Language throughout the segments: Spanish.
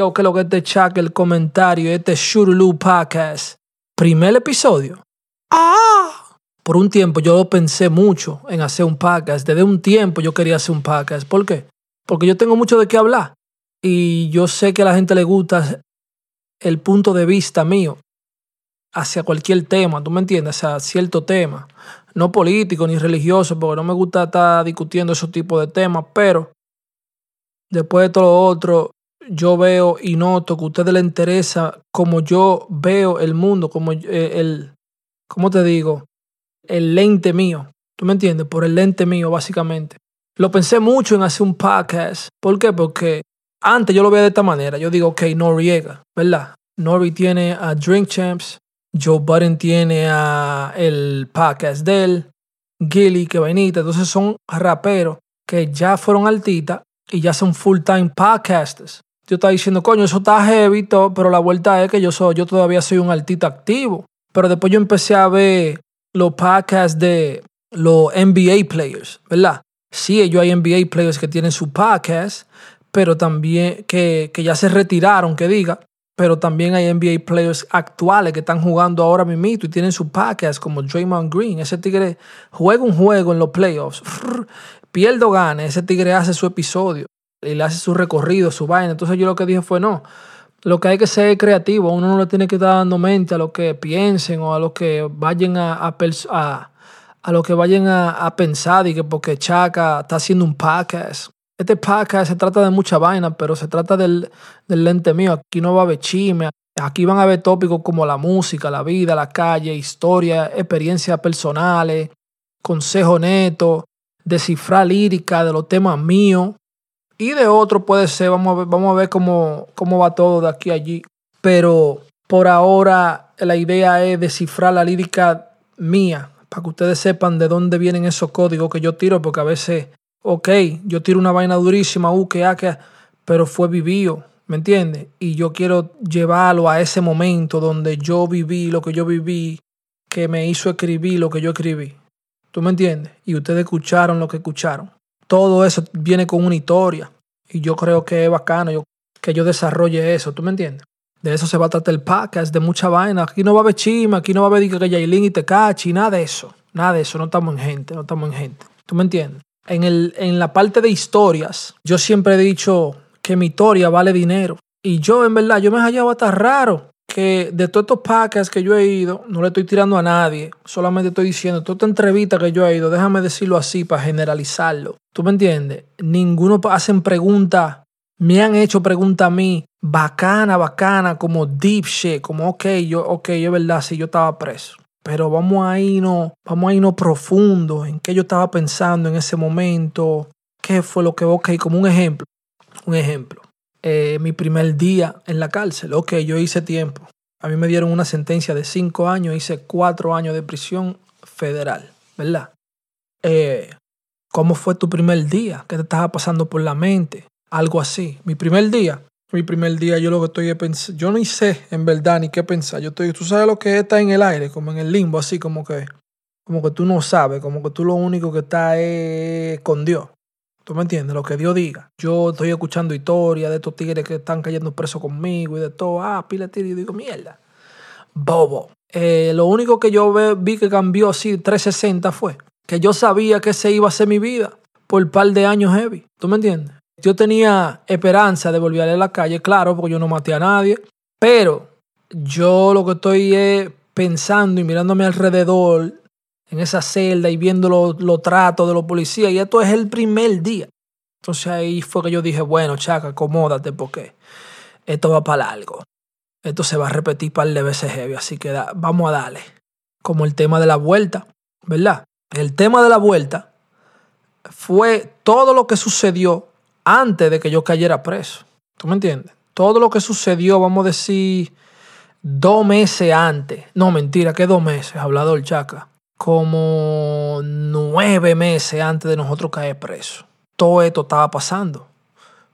Yo, que lo que te chaque el comentario, este Shurulu Podcast. Primer episodio. ¡Ah! Por un tiempo yo pensé mucho en hacer un podcast. Desde un tiempo yo quería hacer un podcast. ¿Por qué? Porque yo tengo mucho de qué hablar. Y yo sé que a la gente le gusta el punto de vista mío hacia cualquier tema, ¿tú me entiendes? Hacia cierto tema. No político ni religioso, porque no me gusta estar discutiendo esos tipos de temas, pero después de todo lo otro, yo veo y noto que a ustedes les interesa como yo veo el mundo, como eh, el, ¿cómo te digo? El lente mío. ¿Tú me entiendes? Por el lente mío, básicamente. Lo pensé mucho en hacer un podcast. ¿Por qué? Porque antes yo lo veía de esta manera. Yo digo, ok, Noriega, ¿verdad? Nori tiene a Drink Champs, Joe Budden tiene a el podcast de él, Gilly, que vainita. Entonces son raperos que ya fueron altitas y ya son full time podcasters. Yo estaba diciendo, coño, eso está heavy, todo, pero la vuelta es que yo, soy, yo todavía soy un altita activo. Pero después yo empecé a ver los podcasts de los NBA players, ¿verdad? Sí, ellos hay NBA players que tienen su podcast, pero también que, que ya se retiraron, que diga, pero también hay NBA players actuales que están jugando ahora mismo y tienen su podcast como Draymond Green. Ese tigre juega un juego en los playoffs, pierde o gane, ese tigre hace su episodio y le hace su recorrido, su vaina. Entonces yo lo que dije fue no. Lo que hay que ser creativo, uno no le tiene que estar dando mente a lo que piensen o a lo que vayan a, a, a, que vayan a, a pensar y que porque Chaka está haciendo un podcast. Este podcast se trata de mucha vaina, pero se trata del, del lente mío. Aquí no va a haber chisme. Aquí van a haber tópicos como la música, la vida, la calle, historia, experiencias personales, consejo neto, descifrar lírica de los temas míos. Y de otro puede ser, vamos a ver, vamos a ver cómo, cómo va todo de aquí a allí. Pero por ahora la idea es descifrar la lírica mía, para que ustedes sepan de dónde vienen esos códigos que yo tiro, porque a veces ok, yo tiro una vaina durísima, uh, que, ah, que, pero fue vivido, ¿me entiendes? Y yo quiero llevarlo a ese momento donde yo viví lo que yo viví, que me hizo escribir lo que yo escribí. ¿Tú me entiendes? Y ustedes escucharon lo que escucharon. Todo eso viene con una historia. Y yo creo que es bacano yo, que yo desarrolle eso, ¿tú me entiendes? De eso se va a tratar el podcast, de mucha vaina. Aquí no va a haber chima, aquí no va a haber que Yailin y te cachi, nada de eso. Nada de eso, no estamos en gente, no estamos en gente. ¿Tú me entiendes? en, el, en la parte de historias, yo siempre he dicho que mi historia vale dinero. Y yo, en verdad, yo me he hallado hasta raro que de todos estos podcasts que yo he ido, no le estoy tirando a nadie, solamente estoy diciendo, toda esta entrevista que yo he ido, déjame decirlo así para generalizarlo. ¿Tú me entiendes? Ninguno hacen preguntas, me han hecho preguntas a mí, bacana, bacana, como deep shit, como ok, yo, ok, es verdad, si yo estaba preso pero vamos a irnos, vamos a irnos profundo en qué yo estaba pensando en ese momento, qué fue lo que, ok, como un ejemplo, un ejemplo, eh, mi primer día en la cárcel, ok, yo hice tiempo, a mí me dieron una sentencia de cinco años, hice cuatro años de prisión federal, ¿verdad? Eh, ¿Cómo fue tu primer día? ¿Qué te estaba pasando por la mente? Algo así. Mi primer día, mi primer día yo lo que estoy pensando, yo ni sé en verdad ni qué pensar. Yo estoy, tú sabes lo que está en el aire, como en el limbo, así como que, como que tú no sabes, como que tú lo único que está es con Dios. ¿Tú me entiendes? Lo que Dios diga. Yo estoy escuchando historias de estos tigres que están cayendo presos conmigo y de todo. Ah, pila de y digo, mierda. Bobo. Eh, lo único que yo vi que cambió así 360 fue que yo sabía que se iba a ser mi vida por un par de años heavy. ¿Tú me entiendes? Yo tenía esperanza de volver a la calle, claro, porque yo no maté a nadie, pero yo lo que estoy es pensando y mirándome alrededor en esa celda y viendo los tratos de los policías, y esto es el primer día. Entonces ahí fue que yo dije, bueno, chaca, acomódate porque esto va para largo. Esto se va a repetir par de veces heavy, así que vamos a darle. Como el tema de la vuelta, ¿verdad? El tema de la vuelta fue todo lo que sucedió antes de que yo cayera preso. ¿Tú me entiendes? Todo lo que sucedió, vamos a decir, dos meses antes. No, mentira, que dos meses, hablador chaca. Como nueve meses antes de nosotros caer preso. Todo esto estaba pasando.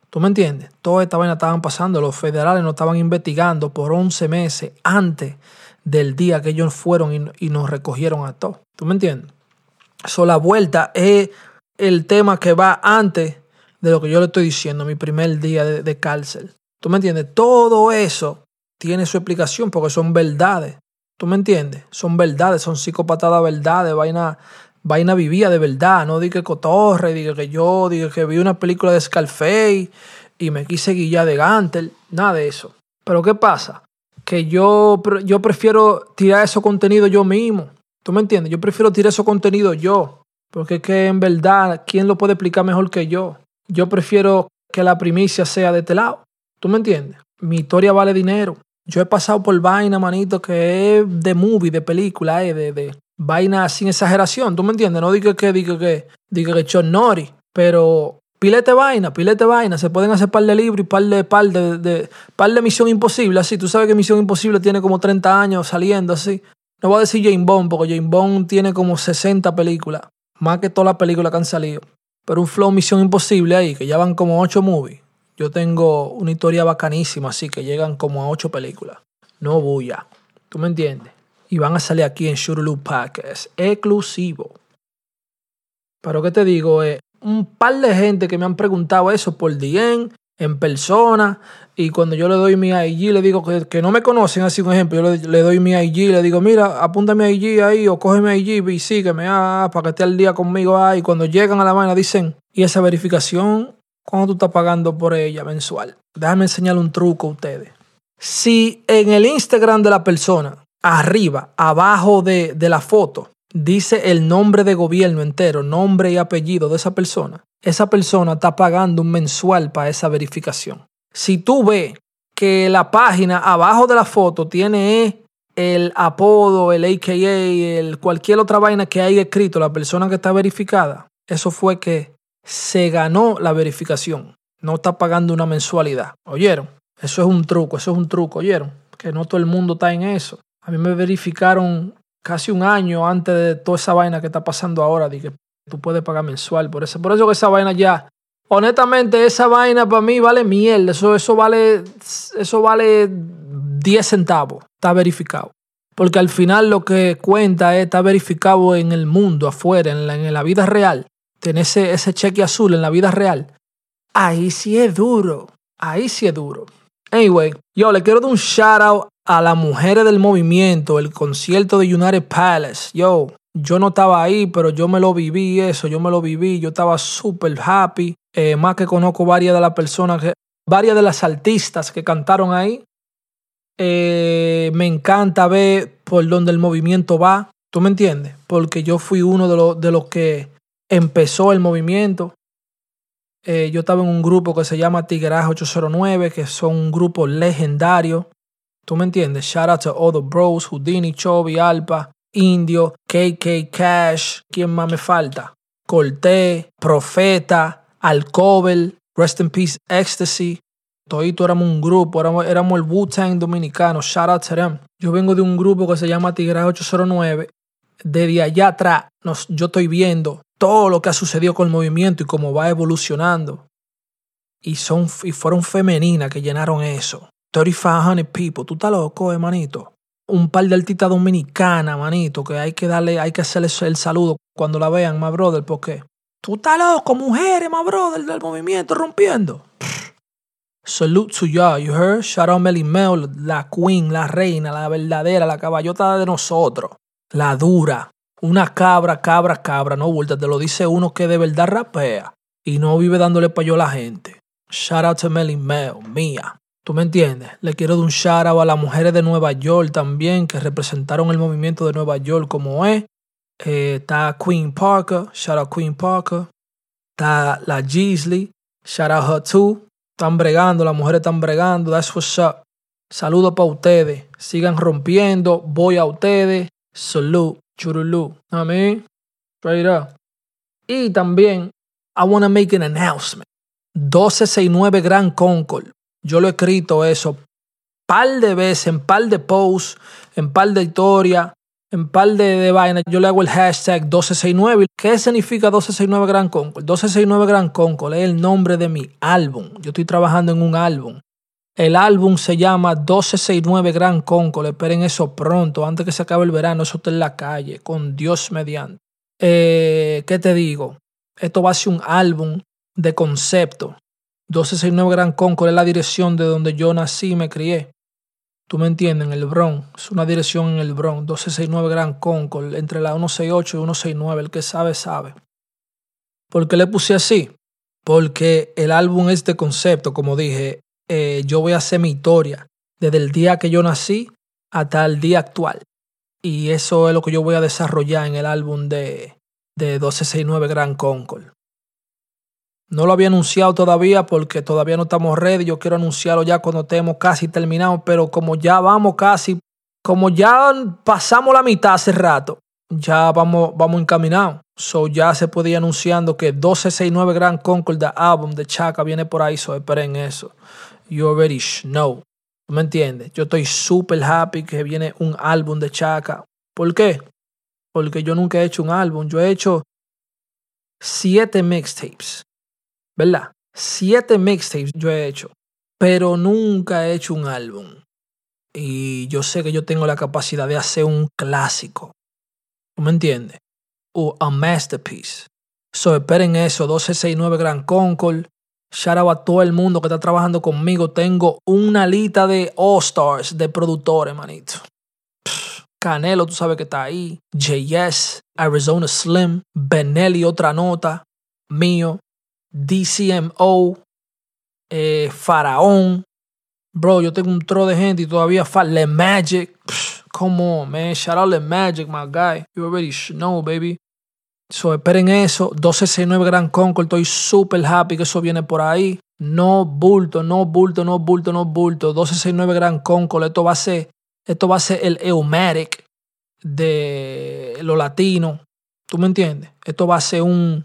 ¿Tú me entiendes? Toda esta vaina estaban pasando. Los federales nos estaban investigando por 11 meses antes del día que ellos fueron y, nos recogieron a todos. ¿Tú me entiendes? Eso, la vuelta es el tema que va antes de lo que yo le estoy diciendo, mi primer día de, cárcel. ¿Tú me entiendes? Todo eso tiene su explicación porque son verdades. ¿Tú me entiendes? Son verdades, son psicopatadas verdades, vaina, vaina vivía de verdad. No diga que cotorre, diga que yo, diga que vi una película de Scarface y me quise guillar de Gantel. Nada de eso. Pero ¿qué pasa? Que yo, yo prefiero tirar ese contenido yo mismo. ¿Tú me entiendes? Yo prefiero tirar ese contenido yo. Porque es que en verdad, ¿quién lo puede explicar mejor que yo? Yo prefiero que la primicia sea de este lado. ¿Tú me entiendes? Mi historia vale dinero. Yo he pasado por vaina, manito, que es de movie, de película, eh, de, de vaina sin exageración. ¿Tú me entiendes? No digo que, diga que, diga que John Nori, pero pilete vaina, pilete vaina. Se pueden hacer par de libros y par de, par de, de, de Misión Imposible, así. Tú sabes que Misión Imposible tiene como 30 años saliendo, así. No voy a decir James Bond, porque James Bond tiene como 60 películas, más que todas las películas que han salido. Pero un flow Misión Imposible ahí, que ya van como 8 movies. Yo tengo una historia bacanísima, así que llegan como a ocho películas. No bulla. ¿Tú me entiendes? Y van a salir aquí en Shurulu es exclusivo. Pero ¿qué te digo? Eh, un par de gente que me han preguntado eso por DM, en persona, y cuando yo le doy mi IG, le digo que, no me conocen, así un ejemplo, yo le, doy mi IG, le digo, mira, apúntame IG ahí, o coge mi IG y sígueme, ah, para que esté al día conmigo, ah, y cuando llegan a la vaina dicen, ¿y esa verificación ¿Cuánto tú estás pagando por ella mensual? Déjame enseñarle un truco a ustedes. Si en el Instagram de la persona, arriba, abajo de, de la foto, dice el nombre de gobierno entero, nombre y apellido de esa persona, esa persona está pagando un mensual para esa verificación. Si tú ves que la página abajo de la foto tiene el apodo, el AKA, el cualquier otra vaina que haya escrito la persona que está verificada, eso fue que se ganó la verificación. No está pagando una mensualidad. ¿Oyeron? Eso es un truco, eso es un truco, ¿oyeron? Que no todo el mundo está en eso. A mí me verificaron casi un año antes de toda esa vaina que está pasando ahora, de que tú puedes pagar mensual. Por eso, por eso que esa vaina ya, honestamente, esa vaina para mí vale miel. Eso, eso vale, eso vale 10 centavos. Está verificado. Porque al final lo que cuenta es, está verificado en el mundo, afuera, en en la vida real tener ese, ese cheque azul en la vida real, ahí sí es duro. Ahí sí es duro. Anyway, yo le quiero dar un shout out a las mujeres del movimiento, el concierto de United Palace. Yo, yo no estaba ahí, pero yo me lo viví eso, yo me lo viví, yo estaba súper happy. Eh, más que conozco varias de las personas, que, varias de las artistas que cantaron ahí. Eh, me encanta ver por dónde el movimiento va. ¿Tú me entiendes? Porque yo fui uno de, los de los que empezó el movimiento. Eh, yo estaba en un grupo que se llama Tigreaje 809, que son un grupo legendario. ¿Tú me entiendes? Shout out to all the bros, Houdini, Chovy, Alpa, Indio, KK Cash. ¿Quién más me falta? Corté, Profeta, Alcobel, Rest in Peace Ecstasy. Todito éramos un grupo, éramos, éramos el Wu-Tang dominicano. Shout out to them. Yo vengo de un grupo que se llama Tigreaje 809. Desde allá atrás, nos, yo estoy viendo todo lo que ha sucedido con el movimiento y cómo va evolucionando. Y, son, y fueron femeninas que llenaron eso. 3500 people. Tú estás loco, hermanito. Un par de artistas dominicanas, manito, que hay que darle, hay que hacerle el saludo cuando la vean, my brother, porque tú estás loco, mujeres, my brother, del movimiento rompiendo. Salute to y'all, you heard? Shout out Melly Mel, la queen, la reina, la verdadera, la caballota de nosotros, la dura, una cabra, cabra, cabra, no vuelta, te lo dice uno que de verdad rapea y no vive dándole payo a la gente. Shout out to Melly Mel, mía. ¿Tú me entiendes? Le quiero dar un shout out a las mujeres de Nueva York también que representaron el movimiento de Nueva York como es. Eh, está Queen Parker, shout out Queen Parker. Está la Gisley, shout out her too. Están bregando, las mujeres están bregando, that's what's up. Saludos para ustedes. Sigan rompiendo. Voy a ustedes. Salud. Churulú. Mean, straight up. Y también, I want to make an announcement. 1269 Grand Concord. Yo lo he escrito eso par de veces, en par de posts, en par de historias, en par de, de vainas. Yo le hago el hashtag 1269. ¿Qué significa 1269 Grand Concord? 1269 Grand Concord es el nombre de mi álbum. Yo estoy trabajando en un álbum. El álbum se llama 1269 Gran Concord. Esperen eso pronto, antes que se acabe el verano. Eso está en la calle, con Dios mediante. Eh, ¿Qué te digo? Esto va a ser un álbum de concepto. 1269 Gran Concord es la dirección de donde yo nací y me crié. Tú me entiendes, en el Bronx. Es una dirección en el Bronx. 1269 Gran Concord, entre la 168 y 169. El que sabe, sabe. ¿Por qué le puse así? Porque el álbum es de concepto, como dije. Eh, yo voy a hacer mi historia desde el día que yo nací hasta el día actual. Y eso es lo que yo voy a desarrollar en el álbum de, de 1269 Gran Concord. No lo había anunciado todavía porque todavía no estamos ready. Yo quiero anunciarlo ya cuando estemos casi terminados. Pero como ya vamos casi, como ya pasamos la mitad hace rato, ya vamos, vamos encaminados. So ya se puede ir anunciando que 1269 Grand Concord, the album de Chaka, viene por ahí. So esperen eso. You already know. ¿Me entiendes? Yo estoy súper happy que viene un álbum de Chaka. ¿Por qué? Porque yo nunca he hecho un álbum. Yo he hecho siete mixtapes. ¿verdad? Siete mixtapes yo he hecho, pero nunca he hecho un álbum. Y yo sé que yo tengo la capacidad de hacer un clásico. ¿Tú me entiendes? O a masterpiece. So esperen eso, 1269 Gran Concord. Shout out a todo el mundo que está trabajando conmigo. Tengo una lista de All-Stars de productores, manito. Canelo, tú sabes que está ahí. JS, Arizona Slim, Benelli, otra nota. Mío. DCMO, eh, Faraón. Bro, yo tengo un tro de gente y todavía Le Magic. come on, man. Shout out Le Magic, my guy. You already know, baby. So, esperen eso. 1269 Gran Concord. Estoy super happy que eso viene por ahí. No bulto, no bulto, no bulto, no bulto. 1269 Gran Concord. Esto va a ser, esto va a ser el Eumatic de lo latino. ¿Tú me entiendes? Esto va a ser un,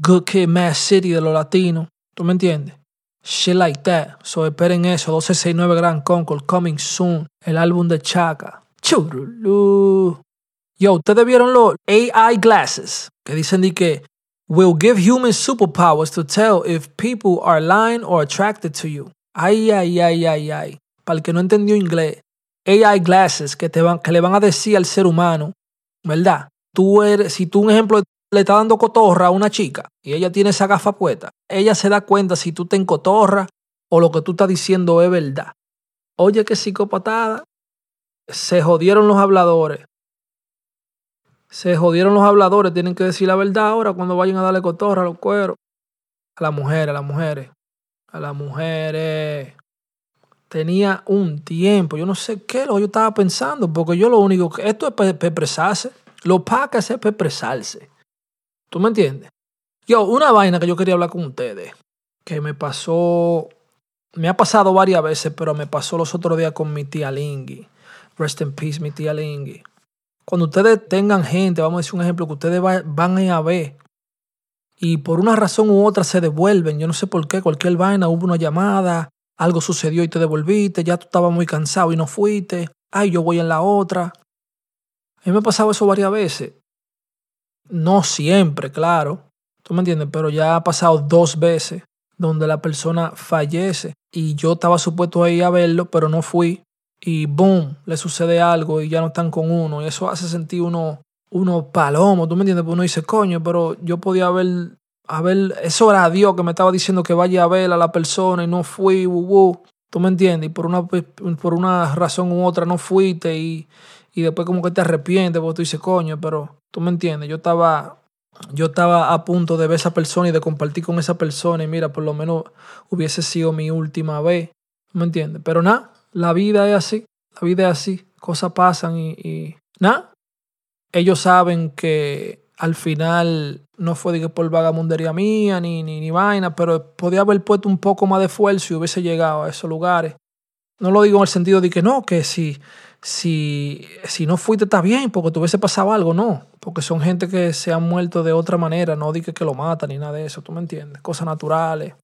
Good Kid, Mad City de los latinos. ¿Tú me entiendes? Shit like that. So esperen eso. 1269 Grand Concord, coming soon. El álbum de Chaka. Churulu. Yo, ustedes vieron los AI glasses que dicen de que will give humans superpowers to tell if people are lying or attracted to you. Ay, ay, ay, ay, ay. Para el que no entendió inglés, AI glasses que, te van, que le van a decir al ser humano, ¿verdad? Tú eres, si tú un ejemplo le está dando cotorra a una chica y ella tiene esa gafa puesta, ella se da cuenta si tú te encotorra o lo que tú estás diciendo es verdad. Oye, qué psicopatada. Se jodieron los habladores. Se jodieron los habladores. Tienen que decir la verdad ahora cuando vayan a darle cotorra a los cueros. A las mujeres, a las mujeres. A las mujeres. Tenía un tiempo. Yo no sé qué lo yo estaba pensando. Porque yo lo único que. Esto es para expresarse. Lo paca es para expresarse. ¿Tú me entiendes? Yo, una vaina que yo quería hablar con ustedes, que me pasó, me ha pasado varias veces, pero me pasó los otros días con mi tía Lingy. Rest in peace, mi tía Lingy. Cuando ustedes tengan gente, vamos a decir un ejemplo, que ustedes van a ver y por una razón u otra se devuelven, yo no sé por qué, cualquier vaina, hubo una llamada, algo sucedió y te devolviste, ya tú estabas muy cansado y no fuiste, ay, yo voy en la otra. A mí me ha pasado eso varias veces. No siempre, claro. ¿Tú me entiendes? Pero ya ha pasado dos veces donde la persona fallece y yo estaba supuesto a ir a verlo, pero no fui y boom, le sucede algo y ya no están con uno y eso hace sentir uno, uno palomo, ¿tú me entiendes? Porque uno dice, coño, pero yo podía haber, haber, eso era Dios que me estaba diciendo que vaya a ver a la persona y no fui, ¿tú me entiendes? Y por una, por una razón u otra no fuiste y, y después como que te arrepientes porque tú dices, coño, pero tú me entiendes, yo estaba, yo estaba a punto de ver esa persona y de compartir con esa persona y mira, por lo menos hubiese sido mi última vez, ¿tú me entiendes? Pero nada, la vida es así, la vida es así, cosas pasan y, y nada, ellos saben que al final no fue que por vagamundería mía ni, ni, ni vaina, pero podía haber puesto un poco más de esfuerzo y hubiese llegado a esos lugares. No lo digo en el sentido de que no, que si si, si no fuiste está bien porque te hubiese pasado algo, no. Porque son gente que se han muerto de otra manera, no dije que lo matan ni nada de eso, ¿tú me entiendes? Cosas naturales,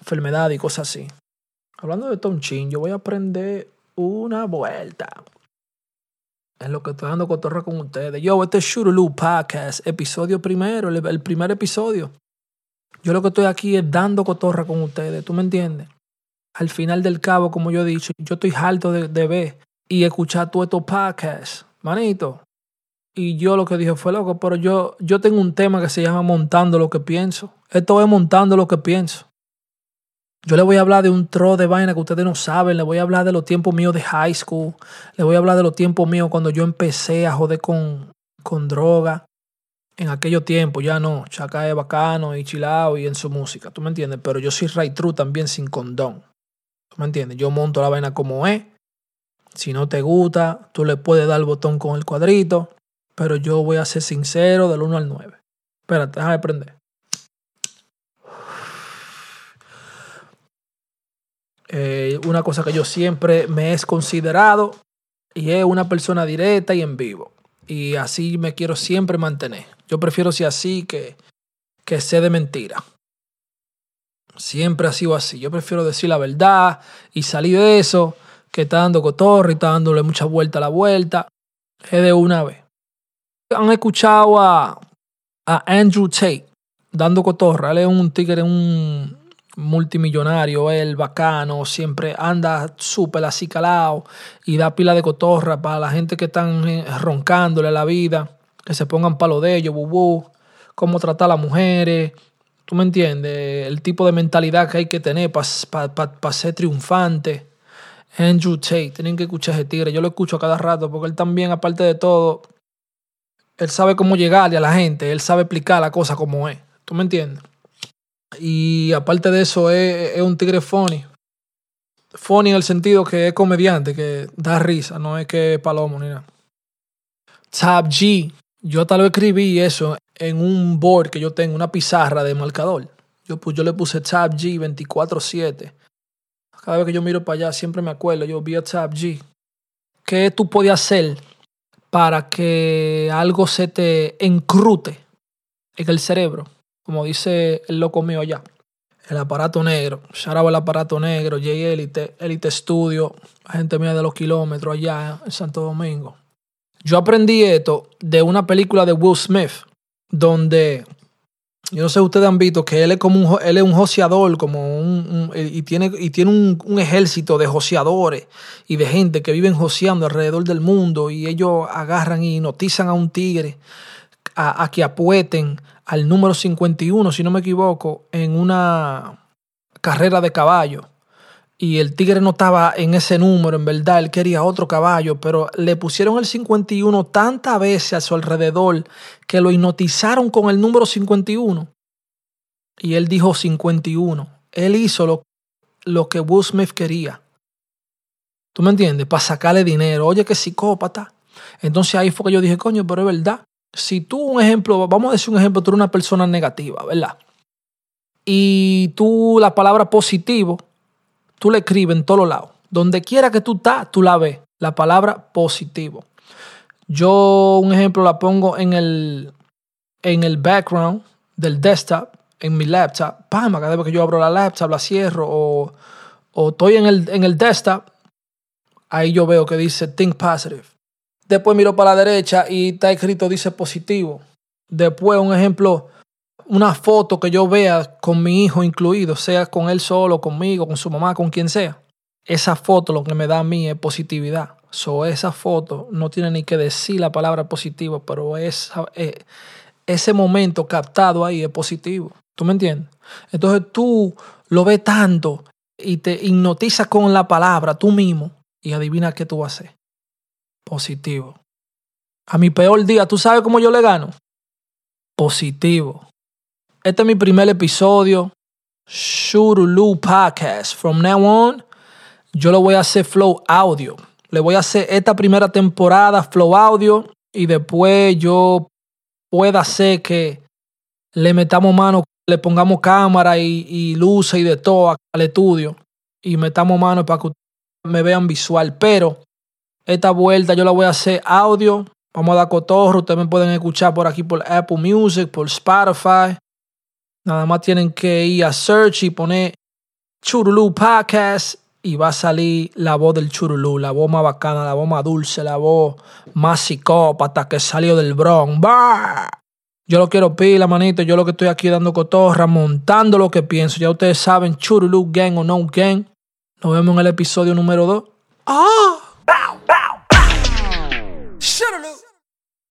enfermedad y cosas así. Hablando de Tonchin, yo voy a aprender una vuelta. Es lo que estoy dando cotorra con ustedes. Yo, este es Shurulu Podcast, episodio primero, el primer episodio. Yo lo que estoy aquí es dando cotorra con ustedes, ¿tú me entiendes? Al final del cabo, como yo he dicho, yo estoy harto de, de ver y escuchar todos estos podcasts, manito. Y yo lo que dije fue loco, pero yo, yo tengo un tema que se llama montando lo que pienso. Esto es montando lo que pienso. Yo le voy a hablar de un tro de vaina que ustedes no saben. Le voy a hablar de los tiempos míos de high school. Le voy a hablar de los tiempos míos cuando yo empecé a joder con, con droga. En aquellos tiempos, ya no. Chaca es bacano y chilao y en su música. ¿Tú me entiendes? Pero yo soy right true también sin condón. ¿Tú me entiendes? Yo monto la vaina como es. Si no te gusta, tú le puedes dar el botón con el cuadrito. Pero yo voy a ser sincero del 1 al 9. Espérate, déjame prender. Eh, una cosa que yo siempre me he considerado y es una persona directa y en vivo. Y así me quiero siempre mantener. Yo prefiero ser así que, que sé de mentira. Siempre ha sido así. Yo prefiero decir la verdad y salir de eso que está dando cotorre y está dándole mucha vuelta a la vuelta. Es de una vez. Han escuchado a, a Andrew Tate dando cotorra. Él es un tigre, un, multimillonario, él bacano, siempre anda súper acicalado y da pila de cotorra para la gente que están eh, roncándole la vida, que se pongan palo de ellos, bubú, cómo tratar a las mujeres, tú me entiendes, el tipo de mentalidad que hay que tener para ser triunfante. Andrew Tate, tienen que escuchar ese tigre, yo lo escucho a cada rato porque él también, aparte de todo, él sabe cómo llegarle a la gente, él sabe explicar la cosa como es, tú me entiendes. Y aparte de eso, es, un tigre funny. Funny en el sentido que es comediante, que da risa, no es que es palomo ni nada. Tab G. Yo tal vez escribí eso en un board que yo tengo, una pizarra de marcador. Yo, pues, yo le puse Tab G 24-7. Cada vez que yo miro para allá, siempre me acuerdo, yo vi a Tab G. ¿Qué tú puedes hacer para que algo se te encrute en el cerebro? Como dice el loco mío allá. El aparato negro, Sharaba el aparato negro, J Elite, Elite Studio, gente mía de los kilómetros allá en Santo Domingo. Yo aprendí esto de una película de Will Smith, donde yo no sé si ustedes han visto que él es como un, él es un como un, y tiene, y tiene un, un, ejército de joseadores y de gente que viven joseando alrededor del mundo y ellos agarran y notizan a un tigre a, que apueten al número 51, si no me equivoco, en una carrera de caballo. Y el tigre no estaba en ese número, en verdad, él quería otro caballo, pero le pusieron el 51 tantas veces a su alrededor que lo hipnotizaron con el número 51. Y él dijo 51. Él hizo lo, lo que Will quería. ¿Tú me entiendes? Para sacarle dinero. Oye, qué psicópata. Entonces ahí fue que yo dije, coño, pero es verdad si tú, un ejemplo, vamos a decir un ejemplo, tú eres una persona negativa, ¿verdad? Y tú la palabra positivo, tú la escribes en todos lados. Donde quiera que tú estás, tú la ves. La palabra positivo. Yo, un ejemplo, la pongo en el, en el background del desktop, en mi laptop. Pam, cada vez que yo abro la laptop, la cierro o, o estoy en el, en el desktop, ahí yo veo que dice Think Positive. Después miro para la derecha y está escrito, dice positivo. Después, un ejemplo, una foto que yo vea con mi hijo incluido, sea con él solo, conmigo, con su mamá, con quien sea. Esa foto lo que me da a mí es positividad. So, esa foto no tiene ni que decir la palabra positivo, pero esa, eh, ese momento captado ahí es positivo. ¿Tú me entiendes? Entonces tú lo ves tanto y te hipnotizas con la palabra tú mismo y adivina qué tú vas a hacer positivo. A mi peor día, ¿tú sabes cómo yo le gano? Positivo. Este es mi primer episodio. Shurulu Podcast. From now on, yo lo voy a hacer flow audio. Le voy a hacer esta primera temporada flow audio y después yo pueda hacer que le metamos mano, le pongamos cámara y, y luces y de todo al estudio y metamos mano para que me vean visual. Pero esta vuelta yo la voy a hacer audio. Vamos a dar cotorro. Ustedes me pueden escuchar por aquí por Apple Music, por Spotify. Nada más tienen que ir a search y poner Churulú Podcast y va a salir la voz del Churulú, la voz más bacana, la voz más dulce, la voz más psicópata que salió del Bronx. Yo lo quiero pila, manito. Yo lo que estoy aquí dando cotorra, montando lo que pienso. Ya ustedes saben, Churulú Gang o No Gang. Nos vemos en el episodio número 2. ¡Ah! Bow, bow.